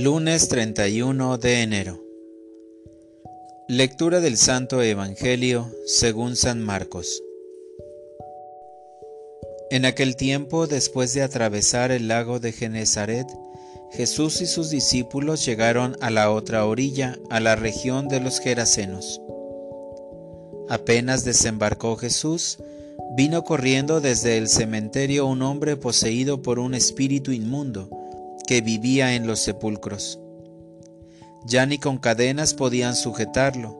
Lunes 31 de enero. Lectura del Santo Evangelio según San Marcos. En aquel tiempo, después de atravesar el lago de Genezaret, Jesús y sus discípulos llegaron a la otra orilla, a la región de los Gerasenos. Apenas desembarcó Jesús, vino corriendo desde el cementerio un hombre poseído por un espíritu inmundo, que vivía en los sepulcros. Ya ni con cadenas podían sujetarlo.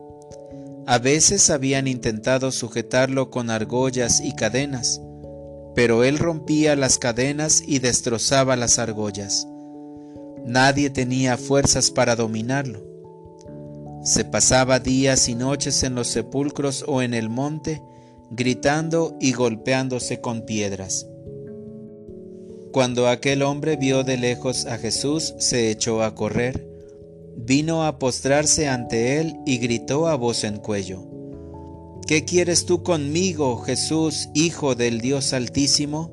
A veces habían intentado sujetarlo con argollas y cadenas, pero él rompía las cadenas y destrozaba las argollas. Nadie tenía fuerzas para dominarlo. Se pasaba días y noches en los sepulcros o en el monte, gritando y golpeándose con piedras. Cuando aquel hombre vio de lejos a Jesús, se echó a correr, vino a postrarse ante él y gritó a voz en cuello, ¿Qué quieres tú conmigo, Jesús, Hijo del Dios Altísimo?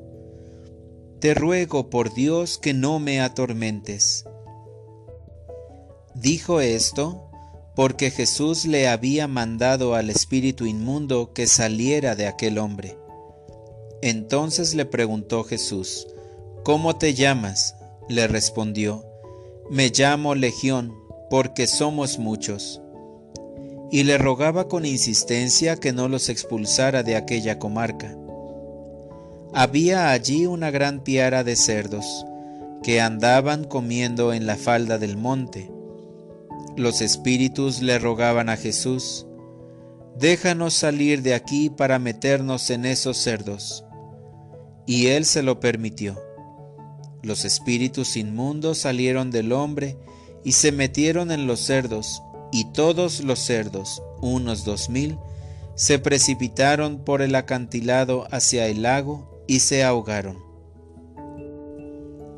Te ruego por Dios que no me atormentes. Dijo esto porque Jesús le había mandado al espíritu inmundo que saliera de aquel hombre. Entonces le preguntó Jesús, ¿Cómo te llamas? le respondió, Me llamo Legión, porque somos muchos. Y le rogaba con insistencia que no los expulsara de aquella comarca. Había allí una gran piara de cerdos, que andaban comiendo en la falda del monte. Los espíritus le rogaban a Jesús, Déjanos salir de aquí para meternos en esos cerdos. Y él se lo permitió. Los espíritus inmundos salieron del hombre y se metieron en los cerdos, y todos los cerdos, unos dos mil, se precipitaron por el acantilado hacia el lago y se ahogaron.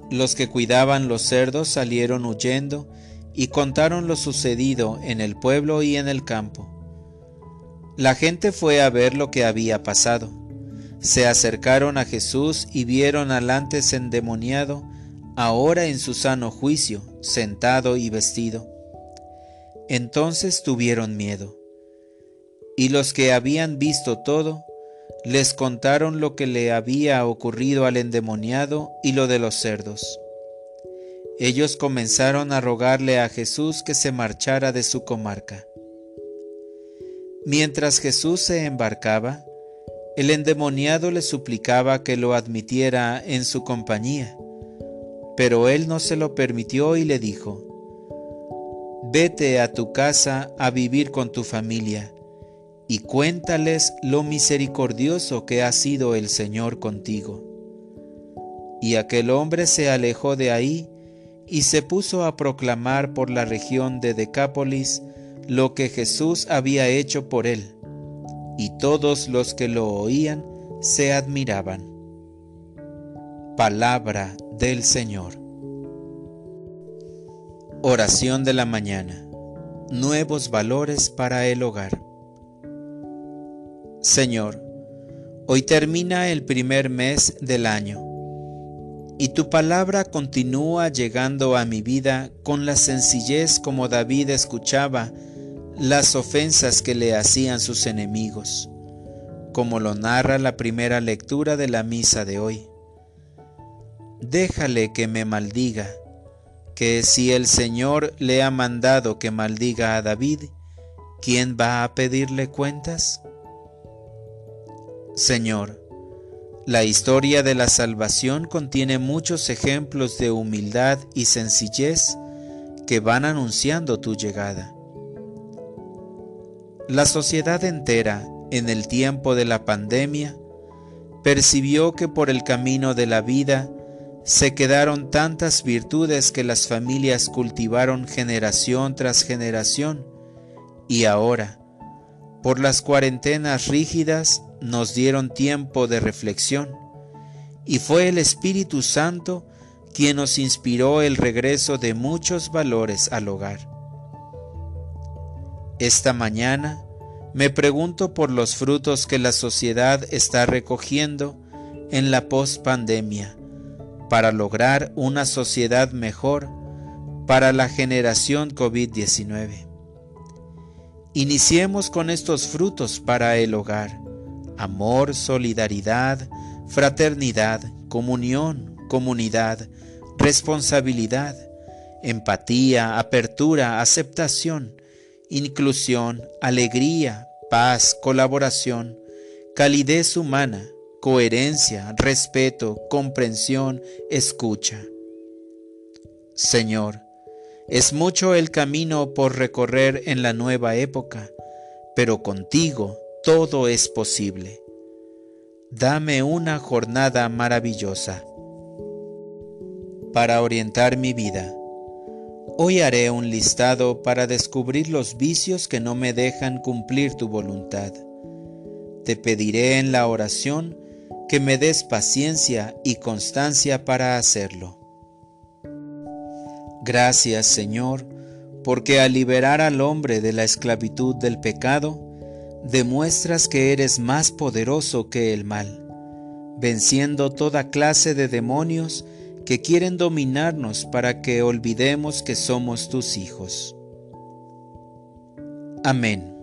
Los que cuidaban los cerdos salieron huyendo y contaron lo sucedido en el pueblo y en el campo. La gente fue a ver lo que había pasado se acercaron a Jesús y vieron al antes endemoniado, ahora en su sano juicio, sentado y vestido. Entonces tuvieron miedo. Y los que habían visto todo, les contaron lo que le había ocurrido al endemoniado y lo de los cerdos. Ellos comenzaron a rogarle a Jesús que se marchara de su comarca. Mientras Jesús se embarcaba, el endemoniado le suplicaba que lo admitiera en su compañía, pero él no se lo permitió y le dijo, Vete a tu casa a vivir con tu familia y cuéntales lo misericordioso que ha sido el Señor contigo. Y aquel hombre se alejó de ahí y se puso a proclamar por la región de Decápolis lo que Jesús había hecho por él y todos los que lo oían se admiraban. Palabra del Señor. Oración de la mañana. Nuevos valores para el hogar. Señor, hoy termina el primer mes del año y tu palabra continúa llegando a mi vida con la sencillez como David escuchaba las ofensas que le hacían sus enemigos, como lo narra la primera lectura de la misa de hoy. Déjale que me maldiga, que si el Señor le ha mandado que maldiga a David, ¿quién va a pedirle cuentas? Señor, la historia de la salvación contiene muchos ejemplos de humildad y sencillez que van anunciando tu llegada. La sociedad entera, en el tiempo de la pandemia, percibió que por el camino de la vida se quedaron tantas virtudes que las familias cultivaron generación tras generación y ahora, por las cuarentenas rígidas, nos dieron tiempo de reflexión y fue el Espíritu Santo quien nos inspiró el regreso de muchos valores al hogar. Esta mañana me pregunto por los frutos que la sociedad está recogiendo en la post-pandemia para lograr una sociedad mejor, para la generación COVID-19. Iniciemos con estos frutos para el hogar. Amor, solidaridad, fraternidad, comunión, comunidad, responsabilidad, empatía, apertura, aceptación, inclusión, alegría, paz, colaboración, calidez humana, coherencia, respeto, comprensión, escucha. Señor, es mucho el camino por recorrer en la nueva época, pero contigo todo es posible. Dame una jornada maravillosa. Para orientar mi vida, hoy haré un listado para descubrir los vicios que no me dejan cumplir tu voluntad. Te pediré en la oración que me des paciencia y constancia para hacerlo. Gracias Señor, porque al liberar al hombre de la esclavitud del pecado, demuestras que eres más poderoso que el mal, venciendo toda clase de demonios que quieren dominarnos para que olvidemos que somos tus hijos. Amén.